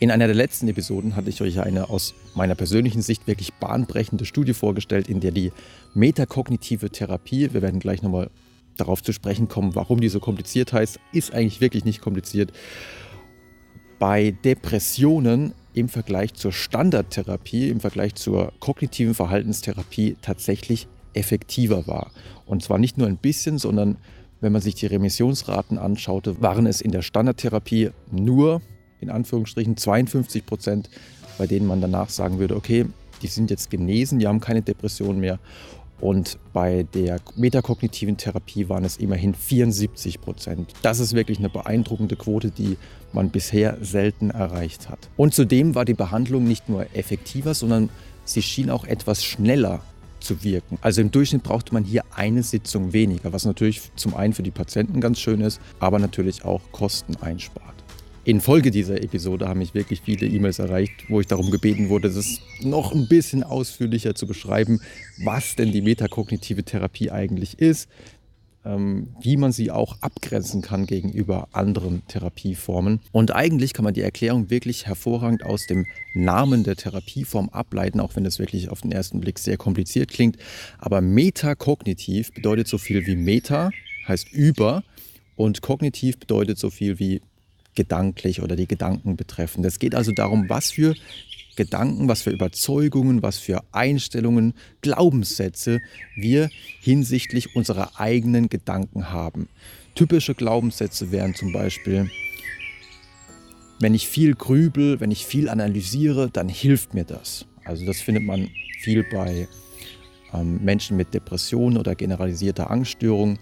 In einer der letzten Episoden hatte ich euch eine aus meiner persönlichen Sicht wirklich bahnbrechende Studie vorgestellt, in der die metakognitive Therapie, wir werden gleich nochmal darauf zu sprechen kommen, warum die so kompliziert heißt, ist eigentlich wirklich nicht kompliziert, bei Depressionen im Vergleich zur Standardtherapie, im Vergleich zur kognitiven Verhaltenstherapie tatsächlich effektiver war. Und zwar nicht nur ein bisschen, sondern wenn man sich die Remissionsraten anschaute, waren es in der Standardtherapie nur in Anführungsstrichen 52 Prozent, bei denen man danach sagen würde, okay, die sind jetzt genesen, die haben keine Depression mehr. Und bei der metakognitiven Therapie waren es immerhin 74 Prozent. Das ist wirklich eine beeindruckende Quote, die man bisher selten erreicht hat. Und zudem war die Behandlung nicht nur effektiver, sondern sie schien auch etwas schneller zu wirken. Also im Durchschnitt brauchte man hier eine Sitzung weniger, was natürlich zum einen für die Patienten ganz schön ist, aber natürlich auch Kosten einspart. Infolge dieser Episode haben mich wirklich viele E-Mails erreicht, wo ich darum gebeten wurde, das noch ein bisschen ausführlicher zu beschreiben, was denn die metakognitive Therapie eigentlich ist, ähm, wie man sie auch abgrenzen kann gegenüber anderen Therapieformen. Und eigentlich kann man die Erklärung wirklich hervorragend aus dem Namen der Therapieform ableiten, auch wenn das wirklich auf den ersten Blick sehr kompliziert klingt. Aber metakognitiv bedeutet so viel wie Meta, heißt über, und kognitiv bedeutet so viel wie gedanklich oder die Gedanken betreffen. Es geht also darum, was für Gedanken, was für Überzeugungen, was für Einstellungen, Glaubenssätze wir hinsichtlich unserer eigenen Gedanken haben. Typische Glaubenssätze wären zum Beispiel, wenn ich viel grübel, wenn ich viel analysiere, dann hilft mir das. Also das findet man viel bei ähm, Menschen mit Depressionen oder generalisierter Angststörung.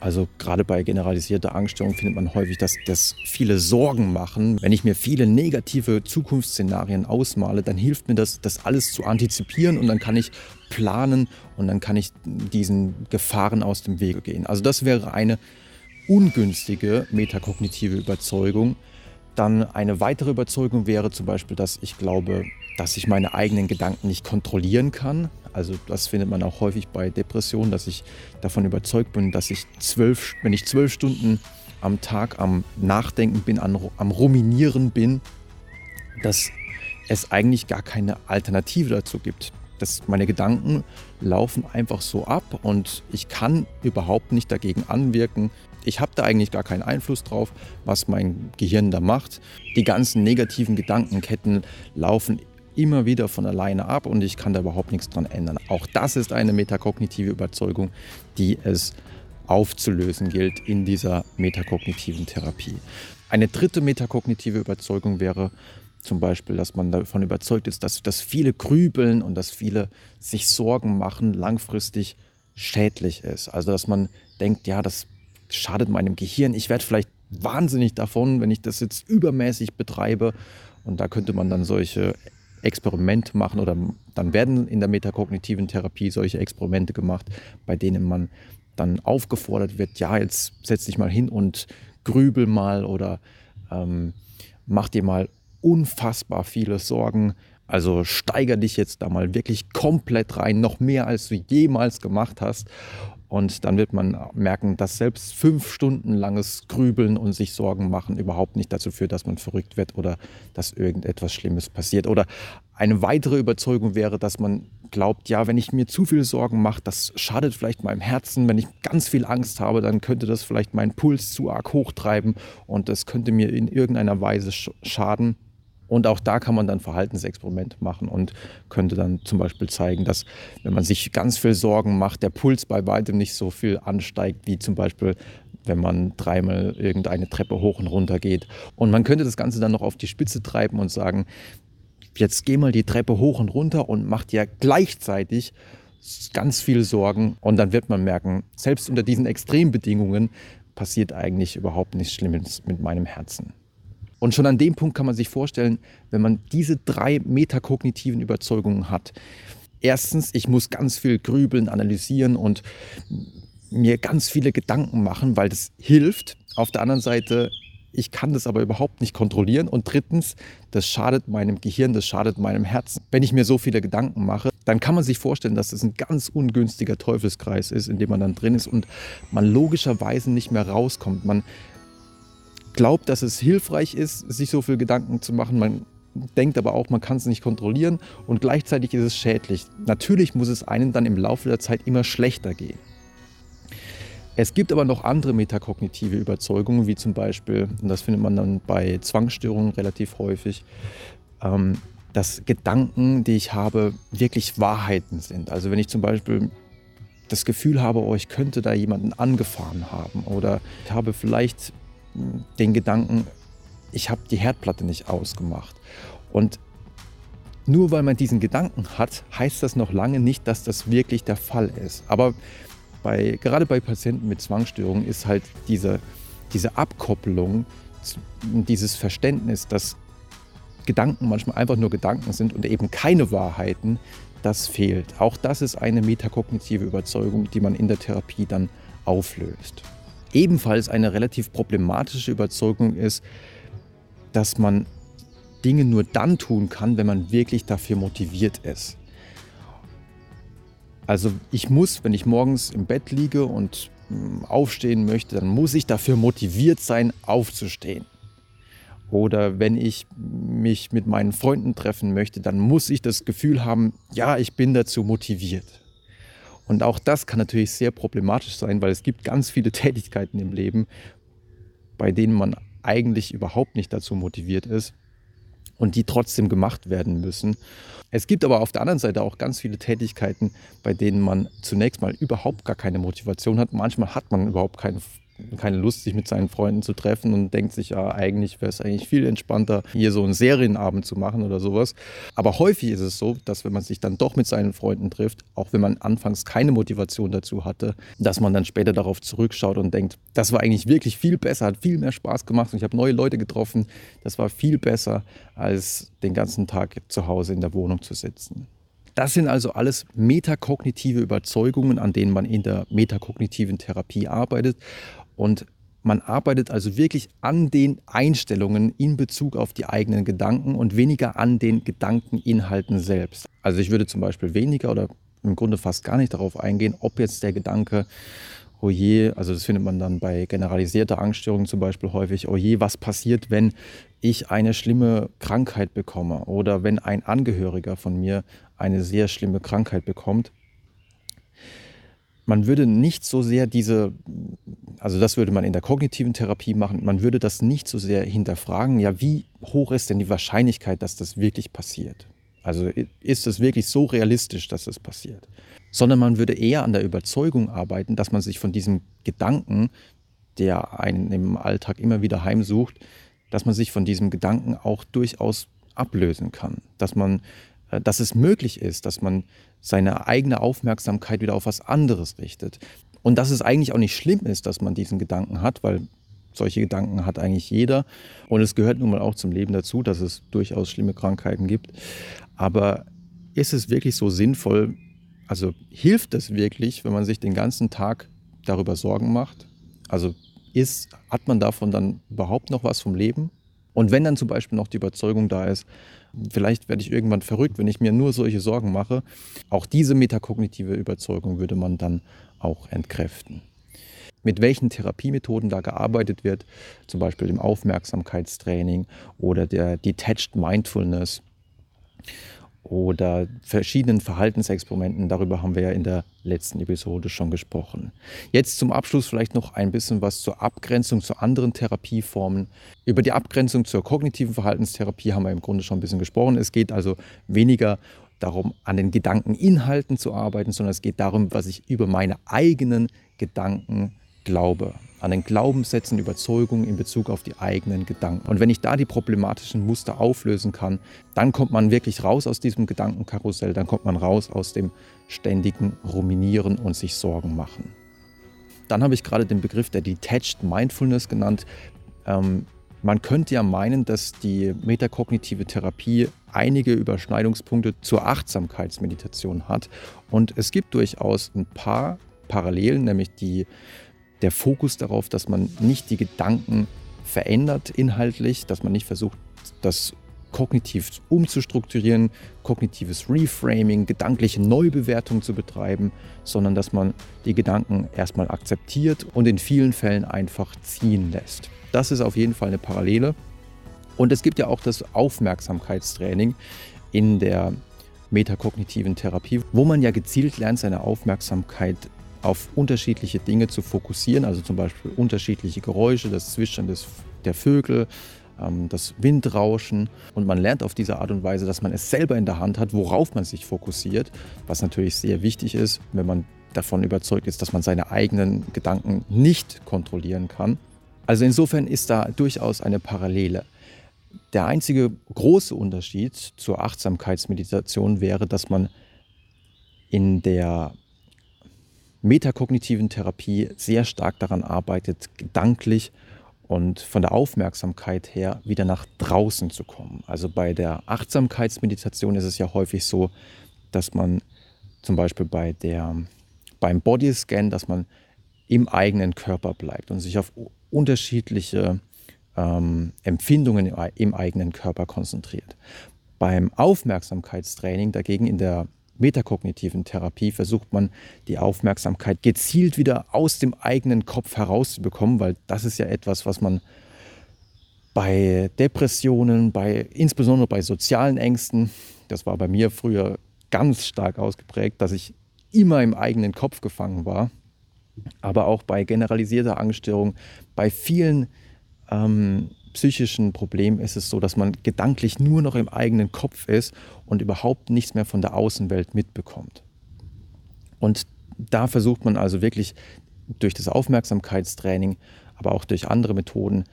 Also gerade bei generalisierter Angststörung findet man häufig, dass das viele Sorgen machen. Wenn ich mir viele negative Zukunftsszenarien ausmale, dann hilft mir das, das alles zu antizipieren und dann kann ich planen und dann kann ich diesen Gefahren aus dem Wege gehen. Also das wäre eine ungünstige metakognitive Überzeugung. Dann eine weitere Überzeugung wäre zum Beispiel, dass ich glaube, dass ich meine eigenen Gedanken nicht kontrollieren kann. Also das findet man auch häufig bei Depressionen, dass ich davon überzeugt bin, dass ich zwölf, wenn ich zwölf Stunden am Tag am Nachdenken bin, am, Ruminieren bin, dass es eigentlich gar keine Alternative dazu gibt. Dass meine Gedanken laufen einfach so ab und ich kann überhaupt nicht dagegen anwirken. Ich habe da eigentlich gar keinen Einfluss drauf, was mein Gehirn da macht. Die ganzen negativen Gedankenketten laufen immer wieder von alleine ab und ich kann da überhaupt nichts dran ändern. Auch das ist eine metakognitive Überzeugung, die es aufzulösen gilt in dieser metakognitiven Therapie. Eine dritte metakognitive Überzeugung wäre zum Beispiel, dass man davon überzeugt ist, dass, dass viele grübeln und dass viele sich Sorgen machen, langfristig schädlich ist. Also dass man denkt, ja, das schadet meinem Gehirn. Ich werde vielleicht wahnsinnig davon, wenn ich das jetzt übermäßig betreibe. Und da könnte man dann solche Experiment machen oder dann werden in der metakognitiven Therapie solche Experimente gemacht, bei denen man dann aufgefordert wird, ja, jetzt setz dich mal hin und grübel mal oder ähm, mach dir mal unfassbar viele Sorgen. Also steiger dich jetzt da mal wirklich komplett rein, noch mehr als du jemals gemacht hast. Und dann wird man merken, dass selbst fünf Stunden langes Grübeln und sich Sorgen machen überhaupt nicht dazu führt, dass man verrückt wird oder dass irgendetwas Schlimmes passiert. Oder eine weitere Überzeugung wäre, dass man glaubt, ja, wenn ich mir zu viel Sorgen mache, das schadet vielleicht meinem Herzen. Wenn ich ganz viel Angst habe, dann könnte das vielleicht meinen Puls zu arg hochtreiben und das könnte mir in irgendeiner Weise schaden. Und auch da kann man dann Verhaltensexperiment machen und könnte dann zum Beispiel zeigen, dass wenn man sich ganz viel Sorgen macht, der Puls bei weitem nicht so viel ansteigt, wie zum Beispiel wenn man dreimal irgendeine Treppe hoch und runter geht. Und man könnte das Ganze dann noch auf die Spitze treiben und sagen, jetzt geh mal die Treppe hoch und runter und mach dir gleichzeitig ganz viel Sorgen. Und dann wird man merken, selbst unter diesen Extrembedingungen passiert eigentlich überhaupt nichts Schlimmes mit meinem Herzen. Und schon an dem Punkt kann man sich vorstellen, wenn man diese drei metakognitiven Überzeugungen hat. Erstens, ich muss ganz viel grübeln, analysieren und mir ganz viele Gedanken machen, weil das hilft. Auf der anderen Seite, ich kann das aber überhaupt nicht kontrollieren. Und drittens, das schadet meinem Gehirn, das schadet meinem Herzen. Wenn ich mir so viele Gedanken mache, dann kann man sich vorstellen, dass das ein ganz ungünstiger Teufelskreis ist, in dem man dann drin ist und man logischerweise nicht mehr rauskommt. Man glaubt, dass es hilfreich ist, sich so viel Gedanken zu machen. Man denkt aber auch, man kann es nicht kontrollieren und gleichzeitig ist es schädlich. Natürlich muss es einem dann im Laufe der Zeit immer schlechter gehen. Es gibt aber noch andere metakognitive Überzeugungen, wie zum Beispiel, und das findet man dann bei Zwangsstörungen relativ häufig, ähm, dass Gedanken, die ich habe, wirklich Wahrheiten sind. Also wenn ich zum Beispiel das Gefühl habe, oh, ich könnte da jemanden angefahren haben oder ich habe vielleicht den Gedanken, ich habe die Herdplatte nicht ausgemacht. Und nur weil man diesen Gedanken hat, heißt das noch lange nicht, dass das wirklich der Fall ist. Aber bei, gerade bei Patienten mit Zwangsstörungen ist halt diese, diese Abkopplung, dieses Verständnis, dass Gedanken manchmal einfach nur Gedanken sind und eben keine Wahrheiten, das fehlt. Auch das ist eine metakognitive Überzeugung, die man in der Therapie dann auflöst. Ebenfalls eine relativ problematische Überzeugung ist, dass man Dinge nur dann tun kann, wenn man wirklich dafür motiviert ist. Also ich muss, wenn ich morgens im Bett liege und hm, aufstehen möchte, dann muss ich dafür motiviert sein, aufzustehen. Oder wenn ich mich mit meinen Freunden treffen möchte, dann muss ich das Gefühl haben, ja, ich bin dazu motiviert. Und auch das kann natürlich sehr problematisch sein, weil es gibt ganz viele Tätigkeiten im Leben, bei denen man eigentlich überhaupt nicht dazu motiviert ist und die trotzdem gemacht werden müssen. Es gibt aber auf der anderen Seite auch ganz viele Tätigkeiten, bei denen man zunächst mal überhaupt gar keine Motivation hat. Manchmal hat man überhaupt keine keine Lust, sich mit seinen Freunden zu treffen und denkt sich, ja, eigentlich wäre es eigentlich viel entspannter, hier so einen Serienabend zu machen oder sowas. Aber häufig ist es so, dass wenn man sich dann doch mit seinen Freunden trifft, auch wenn man anfangs keine Motivation dazu hatte, dass man dann später darauf zurückschaut und denkt, das war eigentlich wirklich viel besser, hat viel mehr Spaß gemacht und ich habe neue Leute getroffen. Das war viel besser, als den ganzen Tag zu Hause in der Wohnung zu sitzen. Das sind also alles metakognitive Überzeugungen, an denen man in der metakognitiven Therapie arbeitet. Und man arbeitet also wirklich an den Einstellungen in Bezug auf die eigenen Gedanken und weniger an den Gedankeninhalten selbst. Also ich würde zum Beispiel weniger oder im Grunde fast gar nicht darauf eingehen, ob jetzt der Gedanke, oh je, also das findet man dann bei generalisierter Angststörung zum Beispiel häufig, oh je, was passiert, wenn ich eine schlimme Krankheit bekomme oder wenn ein Angehöriger von mir eine sehr schlimme Krankheit bekommt man würde nicht so sehr diese, also das würde man in der kognitiven Therapie machen, man würde das nicht so sehr hinterfragen, ja, wie hoch ist denn die Wahrscheinlichkeit, dass das wirklich passiert? Also ist es wirklich so realistisch, dass das passiert? Sondern man würde eher an der Überzeugung arbeiten, dass man sich von diesem Gedanken, der einen im Alltag immer wieder heimsucht, dass man sich von diesem Gedanken auch durchaus ablösen kann. Dass man dass es möglich ist, dass man seine eigene Aufmerksamkeit wieder auf was anderes richtet. Und dass es eigentlich auch nicht schlimm ist, dass man diesen Gedanken hat, weil solche Gedanken hat eigentlich jeder. Und es gehört nun mal auch zum Leben dazu, dass es durchaus schlimme Krankheiten gibt. Aber ist es wirklich so sinnvoll? Also hilft es wirklich, wenn man sich den ganzen Tag darüber Sorgen macht? Also ist, hat man davon dann überhaupt noch was vom Leben? Und wenn dann zum Beispiel noch die Überzeugung da ist, vielleicht werde ich irgendwann verrückt, wenn ich mir nur solche Sorgen mache, auch diese metakognitive Überzeugung würde man dann auch entkräften. Mit welchen Therapiemethoden da gearbeitet wird, zum Beispiel im Aufmerksamkeitstraining oder der Detached Mindfulness oder verschiedenen Verhaltensexperimenten. Darüber haben wir ja in der letzten Episode schon gesprochen. Jetzt zum Abschluss vielleicht noch ein bisschen was zur Abgrenzung zu anderen Therapieformen. Über die Abgrenzung zur kognitiven Verhaltenstherapie haben wir im Grunde schon ein bisschen gesprochen. Es geht also weniger darum, an den Gedankeninhalten zu arbeiten, sondern es geht darum, was ich über meine eigenen Gedanken glaube an den Glaubenssätzen, Überzeugungen in Bezug auf die eigenen Gedanken. Und wenn ich da die problematischen Muster auflösen kann, dann kommt man wirklich raus aus diesem Gedankenkarussell, dann kommt man raus aus dem ständigen Ruminieren und sich Sorgen machen. Dann habe ich gerade den Begriff der Detached Mindfulness genannt. Ähm, man könnte ja meinen, dass die metakognitive Therapie einige Überschneidungspunkte zur Achtsamkeitsmeditation hat. Und es gibt durchaus ein paar Parallelen, nämlich die der Fokus darauf, dass man nicht die Gedanken verändert inhaltlich, dass man nicht versucht, das kognitiv umzustrukturieren, kognitives Reframing, gedankliche Neubewertung zu betreiben, sondern dass man die Gedanken erstmal akzeptiert und in vielen Fällen einfach ziehen lässt. Das ist auf jeden Fall eine Parallele. Und es gibt ja auch das Aufmerksamkeitstraining in der metakognitiven Therapie, wo man ja gezielt lernt, seine Aufmerksamkeit auf unterschiedliche Dinge zu fokussieren, also zum Beispiel unterschiedliche Geräusche, das Zwitschern des, der Vögel, ähm, das Windrauschen. Und man lernt auf diese Art und Weise, dass man es selber in der Hand hat, worauf man sich fokussiert, was natürlich sehr wichtig ist, wenn man davon überzeugt ist, dass man seine eigenen Gedanken nicht kontrollieren kann. Also insofern ist da durchaus eine Parallele. Der einzige große Unterschied zur Achtsamkeitsmeditation wäre, dass man in der metakognitiven Therapie sehr stark daran arbeitet, gedanklich und von der Aufmerksamkeit her wieder nach draußen zu kommen. Also bei der Achtsamkeitsmeditation ist es ja häufig so, dass man zum Beispiel bei der, beim Bodyscan, dass man im eigenen Körper bleibt und sich auf unterschiedliche ähm, Empfindungen im eigenen Körper konzentriert. Beim Aufmerksamkeitstraining dagegen in der metakognitiven Therapie versucht man die Aufmerksamkeit gezielt wieder aus dem eigenen Kopf herauszubekommen, weil das ist ja etwas, was man bei Depressionen, bei, insbesondere bei sozialen Ängsten, das war bei mir früher ganz stark ausgeprägt, dass ich immer im eigenen Kopf gefangen war, aber auch bei generalisierter Angststörung, bei vielen ähm, psychischen Problem ist es so, dass man gedanklich nur noch im eigenen Kopf ist und überhaupt nichts mehr von der Außenwelt mitbekommt. Und da versucht man also wirklich durch das Aufmerksamkeitstraining, aber auch durch andere Methoden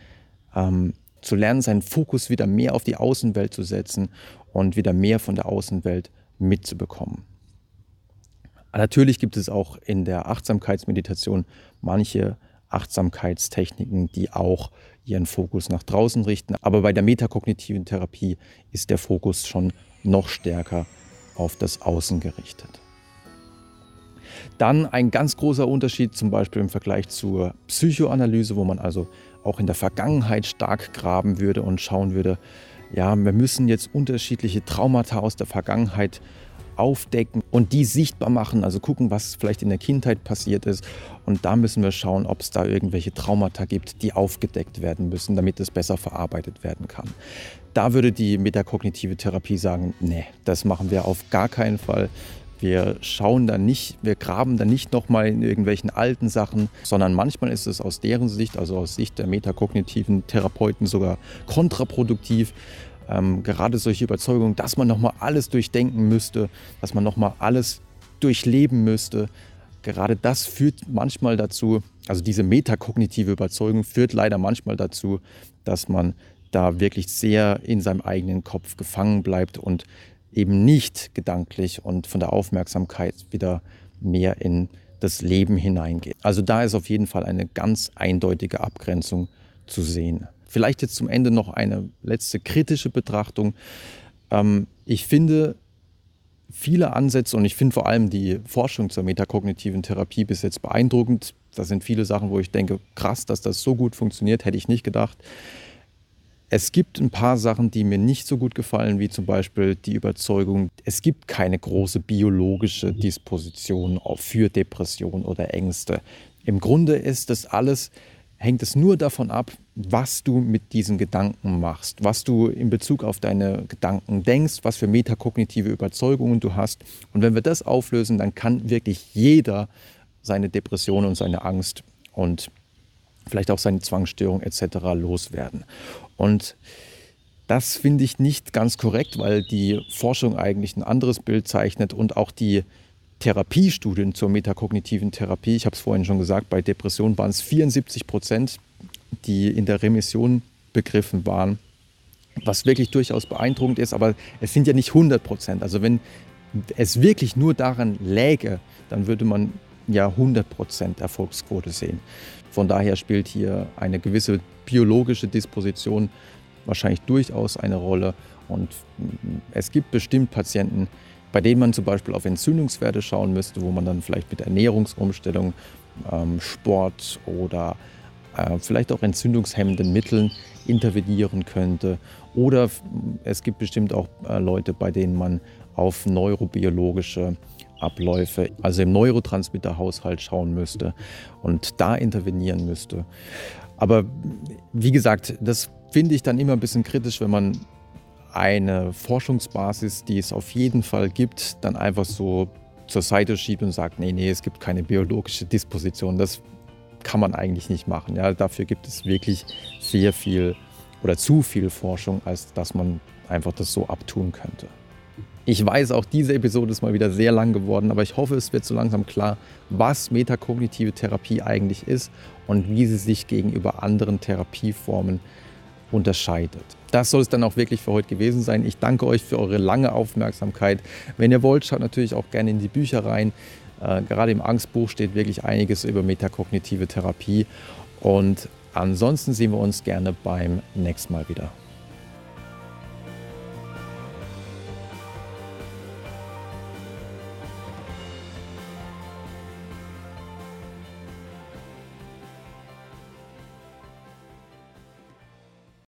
ähm, zu lernen, seinen Fokus wieder mehr auf die Außenwelt zu setzen und wieder mehr von der Außenwelt mitzubekommen. Natürlich gibt es auch in der Achtsamkeitsmeditation manche Achtsamkeitstechniken, die auch ihren Fokus nach draußen richten. Aber bei der metakognitiven Therapie ist der Fokus schon noch stärker auf das Außen gerichtet. Dann ein ganz großer Unterschied zum Beispiel im Vergleich zur Psychoanalyse, wo man also auch in der Vergangenheit stark graben würde und schauen würde, ja, wir müssen jetzt unterschiedliche Traumata aus der Vergangenheit aufdecken und die sichtbar machen, also gucken, was vielleicht in der Kindheit passiert ist. Und da müssen wir schauen, ob es da irgendwelche Traumata gibt, die aufgedeckt werden müssen, damit es besser verarbeitet werden kann. Da würde die metakognitive Therapie sagen, nee, das machen wir auf gar keinen Fall. Wir schauen da nicht, wir graben da nicht nochmal in irgendwelchen alten Sachen, sondern manchmal ist es aus deren Sicht, also aus Sicht der metakognitiven Therapeuten sogar kontraproduktiv, ähm, gerade solche Überzeugungen, dass man nochmal alles durchdenken müsste, dass man nochmal alles durchleben müsste, gerade das führt manchmal dazu, also diese metakognitive Überzeugung führt leider manchmal dazu, dass man da wirklich sehr in seinem eigenen Kopf gefangen bleibt und eben nicht gedanklich und von der Aufmerksamkeit wieder mehr in das Leben hineingeht. Also da ist auf jeden Fall eine ganz eindeutige Abgrenzung zu sehen. Vielleicht jetzt zum Ende noch eine letzte kritische Betrachtung. Ähm, ich finde viele Ansätze und ich finde vor allem die Forschung zur metakognitiven Therapie bis jetzt beeindruckend. Da sind viele Sachen, wo ich denke, krass, dass das so gut funktioniert, hätte ich nicht gedacht. Es gibt ein paar Sachen, die mir nicht so gut gefallen, wie zum Beispiel die Überzeugung, es gibt keine große biologische Disposition für Depression oder Ängste. Im Grunde ist das alles hängt es nur davon ab, was du mit diesen Gedanken machst, was du in Bezug auf deine Gedanken denkst, was für metakognitive Überzeugungen du hast. Und wenn wir das auflösen, dann kann wirklich jeder seine Depression und seine Angst und vielleicht auch seine Zwangsstörung etc. loswerden. Und das finde ich nicht ganz korrekt, weil die Forschung eigentlich ein anderes Bild zeichnet und auch die Therapiestudien zur metakognitiven Therapie, ich habe es vorhin schon gesagt, bei Depressionen waren es 74 Prozent, die in der Remission begriffen waren, was wirklich durchaus beeindruckend ist, aber es sind ja nicht 100 Prozent. Also wenn es wirklich nur daran läge, dann würde man ja 100 Prozent Erfolgsquote sehen. Von daher spielt hier eine gewisse biologische Disposition wahrscheinlich durchaus eine Rolle und es gibt bestimmt Patienten, bei denen man zum Beispiel auf Entzündungswerte schauen müsste, wo man dann vielleicht mit Ernährungsumstellung, ähm, Sport oder vielleicht auch entzündungshemmenden Mitteln intervenieren könnte. Oder es gibt bestimmt auch äh, Leute, bei denen man auf neurobiologische Abläufe, also im Neurotransmitterhaushalt schauen müsste und da intervenieren müsste. Aber wie gesagt, das finde ich dann immer ein bisschen kritisch, wenn man eine Forschungsbasis, die es auf jeden Fall gibt, dann einfach so zur Seite schiebt und sagt, nee, nee, es gibt keine biologische Disposition. Das kann man eigentlich nicht machen. Ja, dafür gibt es wirklich sehr viel oder zu viel Forschung, als dass man einfach das so abtun könnte. Ich weiß, auch diese Episode ist mal wieder sehr lang geworden, aber ich hoffe, es wird so langsam klar, was metakognitive Therapie eigentlich ist und wie sie sich gegenüber anderen Therapieformen unterscheidet. Das soll es dann auch wirklich für heute gewesen sein. Ich danke euch für eure lange Aufmerksamkeit. Wenn ihr wollt, schaut natürlich auch gerne in die Bücher rein. Äh, gerade im Angstbuch steht wirklich einiges über metakognitive Therapie. Und ansonsten sehen wir uns gerne beim nächsten Mal wieder.